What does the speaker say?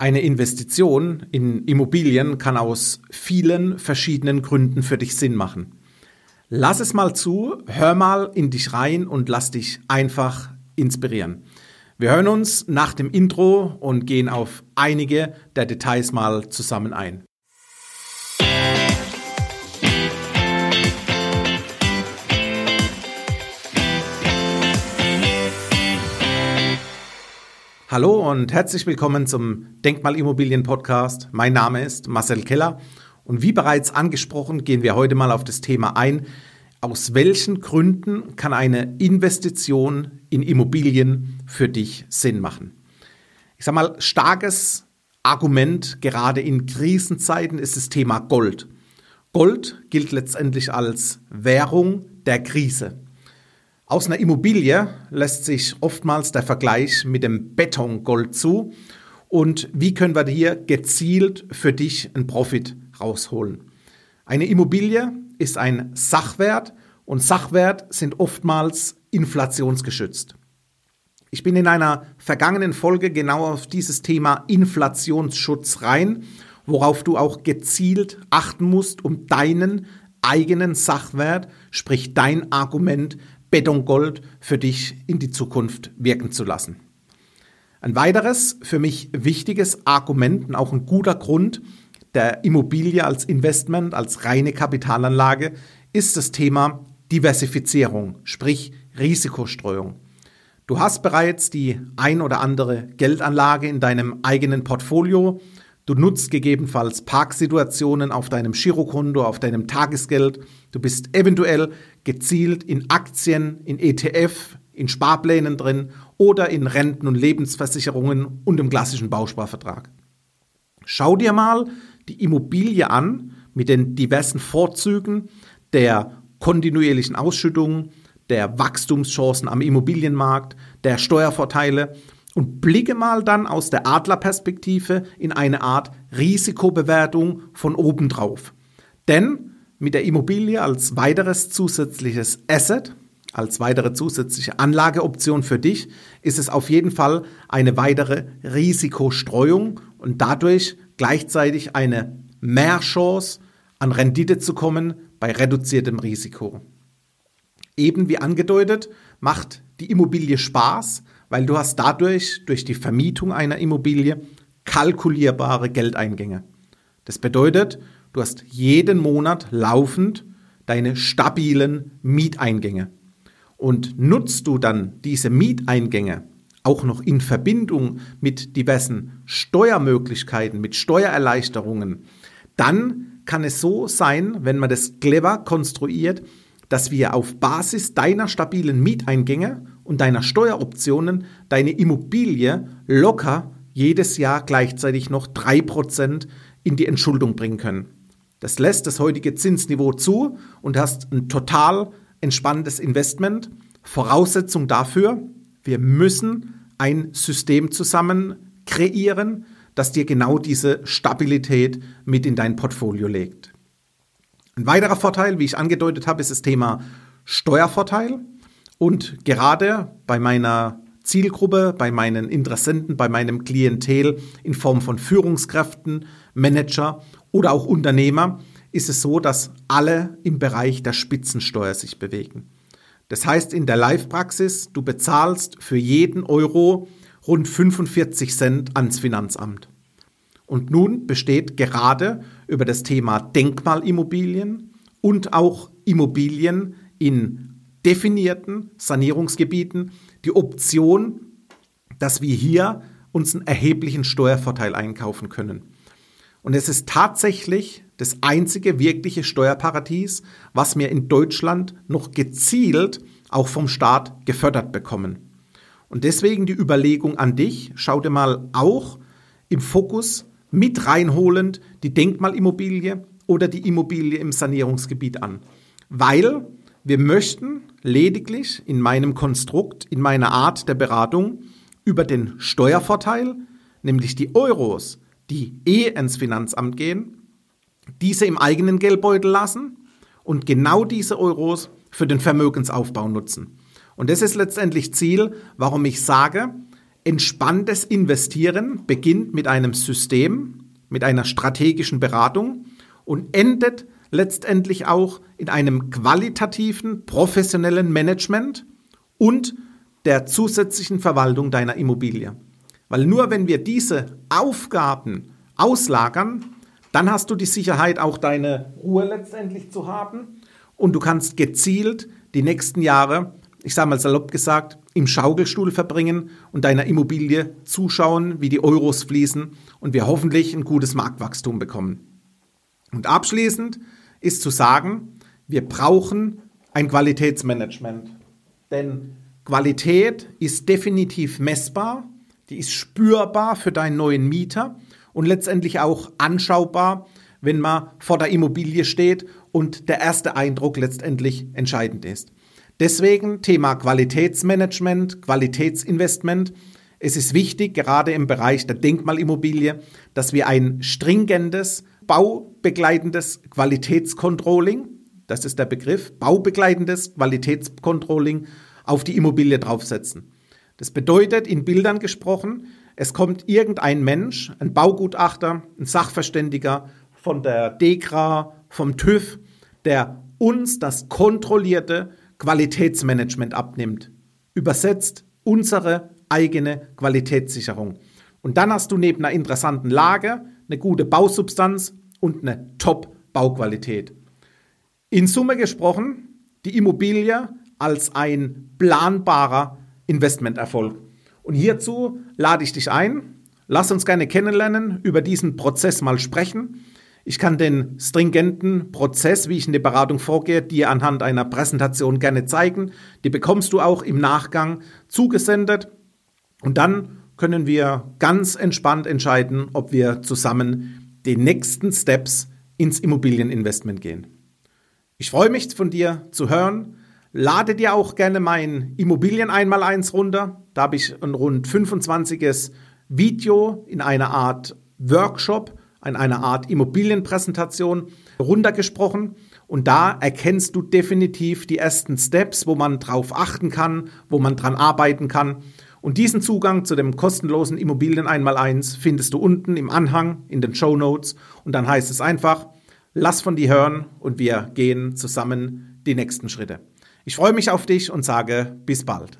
Eine Investition in Immobilien kann aus vielen verschiedenen Gründen für dich Sinn machen. Lass es mal zu, hör mal in dich rein und lass dich einfach inspirieren. Wir hören uns nach dem Intro und gehen auf einige der Details mal zusammen ein. Hallo und herzlich willkommen zum Denkmalimmobilien Podcast. Mein Name ist Marcel Keller und wie bereits angesprochen, gehen wir heute mal auf das Thema ein, aus welchen Gründen kann eine Investition in Immobilien für dich Sinn machen? Ich sage mal, starkes Argument gerade in Krisenzeiten ist das Thema Gold. Gold gilt letztendlich als Währung der Krise. Aus einer Immobilie lässt sich oftmals der Vergleich mit dem Betongold zu. Und wie können wir hier gezielt für dich einen Profit rausholen? Eine Immobilie ist ein Sachwert und Sachwert sind oftmals inflationsgeschützt. Ich bin in einer vergangenen Folge genau auf dieses Thema Inflationsschutz rein, worauf du auch gezielt achten musst, um deinen eigenen Sachwert, sprich dein Argument Betongold für dich in die Zukunft wirken zu lassen. Ein weiteres für mich wichtiges Argument und auch ein guter Grund der Immobilie als Investment, als reine Kapitalanlage ist das Thema Diversifizierung, sprich Risikostreuung. Du hast bereits die ein oder andere Geldanlage in deinem eigenen Portfolio Du nutzt gegebenenfalls Parksituationen auf deinem Girokonto, auf deinem Tagesgeld. Du bist eventuell gezielt in Aktien, in ETF, in Sparplänen drin oder in Renten- und Lebensversicherungen und im klassischen Bausparvertrag. Schau dir mal die Immobilie an mit den diversen Vorzügen der kontinuierlichen Ausschüttungen, der Wachstumschancen am Immobilienmarkt, der Steuervorteile und blicke mal dann aus der Adlerperspektive in eine Art Risikobewertung von oben drauf. Denn mit der Immobilie als weiteres zusätzliches Asset, als weitere zusätzliche Anlageoption für dich, ist es auf jeden Fall eine weitere Risikostreuung und dadurch gleichzeitig eine Mehrchance an Rendite zu kommen bei reduziertem Risiko. Eben wie angedeutet, macht die Immobilie Spaß, weil du hast dadurch, durch die Vermietung einer Immobilie, kalkulierbare Geldeingänge. Das bedeutet, du hast jeden Monat laufend deine stabilen Mieteingänge. Und nutzt du dann diese Mieteingänge auch noch in Verbindung mit diversen Steuermöglichkeiten, mit Steuererleichterungen, dann kann es so sein, wenn man das clever konstruiert, dass wir auf Basis deiner stabilen Mieteingänge und deiner Steueroptionen deine Immobilie locker jedes Jahr gleichzeitig noch 3% in die Entschuldung bringen können. Das lässt das heutige Zinsniveau zu und hast ein total entspanntes Investment. Voraussetzung dafür, wir müssen ein System zusammen kreieren, das dir genau diese Stabilität mit in dein Portfolio legt. Ein weiterer Vorteil, wie ich angedeutet habe, ist das Thema Steuervorteil. Und gerade bei meiner Zielgruppe, bei meinen Interessenten, bei meinem Klientel in Form von Führungskräften, Manager oder auch Unternehmer ist es so, dass alle im Bereich der Spitzensteuer sich bewegen. Das heißt in der Live-Praxis, du bezahlst für jeden Euro rund 45 Cent ans Finanzamt. Und nun besteht gerade über das Thema Denkmalimmobilien und auch Immobilien in definierten Sanierungsgebieten die Option, dass wir hier uns einen erheblichen Steuervorteil einkaufen können. Und es ist tatsächlich das einzige wirkliche Steuerparadies, was wir in Deutschland noch gezielt auch vom Staat gefördert bekommen. Und deswegen die Überlegung an dich, schau dir mal auch im Fokus mit reinholend die Denkmalimmobilie oder die Immobilie im Sanierungsgebiet an. Weil wir möchten lediglich in meinem Konstrukt, in meiner Art der Beratung über den Steuervorteil, nämlich die Euros, die eh ins Finanzamt gehen, diese im eigenen Geldbeutel lassen und genau diese Euros für den Vermögensaufbau nutzen. Und das ist letztendlich Ziel, warum ich sage, entspanntes Investieren beginnt mit einem System, mit einer strategischen Beratung und endet letztendlich auch in einem qualitativen, professionellen Management und der zusätzlichen Verwaltung deiner Immobilie. Weil nur wenn wir diese Aufgaben auslagern, dann hast du die Sicherheit, auch deine Ruhe letztendlich zu haben und du kannst gezielt die nächsten Jahre, ich sage mal salopp gesagt, im Schaukelstuhl verbringen und deiner Immobilie zuschauen, wie die Euros fließen und wir hoffentlich ein gutes Marktwachstum bekommen. Und abschließend ist zu sagen, wir brauchen ein Qualitätsmanagement. Denn Qualität ist definitiv messbar, die ist spürbar für deinen neuen Mieter und letztendlich auch anschaubar, wenn man vor der Immobilie steht und der erste Eindruck letztendlich entscheidend ist. Deswegen Thema Qualitätsmanagement, Qualitätsinvestment. Es ist wichtig, gerade im Bereich der Denkmalimmobilie, dass wir ein stringentes, baubegleitendes Qualitätscontrolling, das ist der Begriff, baubegleitendes Qualitätscontrolling auf die Immobilie draufsetzen. Das bedeutet, in Bildern gesprochen, es kommt irgendein Mensch, ein Baugutachter, ein Sachverständiger von der DEKRA, vom TÜV, der uns das kontrollierte Qualitätsmanagement abnimmt. Übersetzt unsere eigene Qualitätssicherung. Und dann hast du neben einer interessanten Lage eine gute Bausubstanz und eine Top-Bauqualität. In Summe gesprochen, die Immobilie als ein planbarer Investmenterfolg. Und hierzu lade ich dich ein. Lass uns gerne kennenlernen, über diesen Prozess mal sprechen. Ich kann den stringenten Prozess, wie ich in der Beratung vorgehe, dir anhand einer Präsentation gerne zeigen. Die bekommst du auch im Nachgang zugesendet. Und dann können wir ganz entspannt entscheiden, ob wir zusammen die nächsten Steps ins Immobilieninvestment gehen. Ich freue mich von dir zu hören. Lade dir auch gerne mein Immobilien einmal eins runter. Da habe ich ein rund 25 Video in einer Art Workshop, in einer Art Immobilienpräsentation runtergesprochen. Und da erkennst du definitiv die ersten Steps, wo man drauf achten kann, wo man dran arbeiten kann. Und diesen Zugang zu dem kostenlosen Immobilien einmal eins findest du unten im Anhang in den Show Notes. Und dann heißt es einfach, lass von dir hören und wir gehen zusammen die nächsten Schritte. Ich freue mich auf dich und sage bis bald.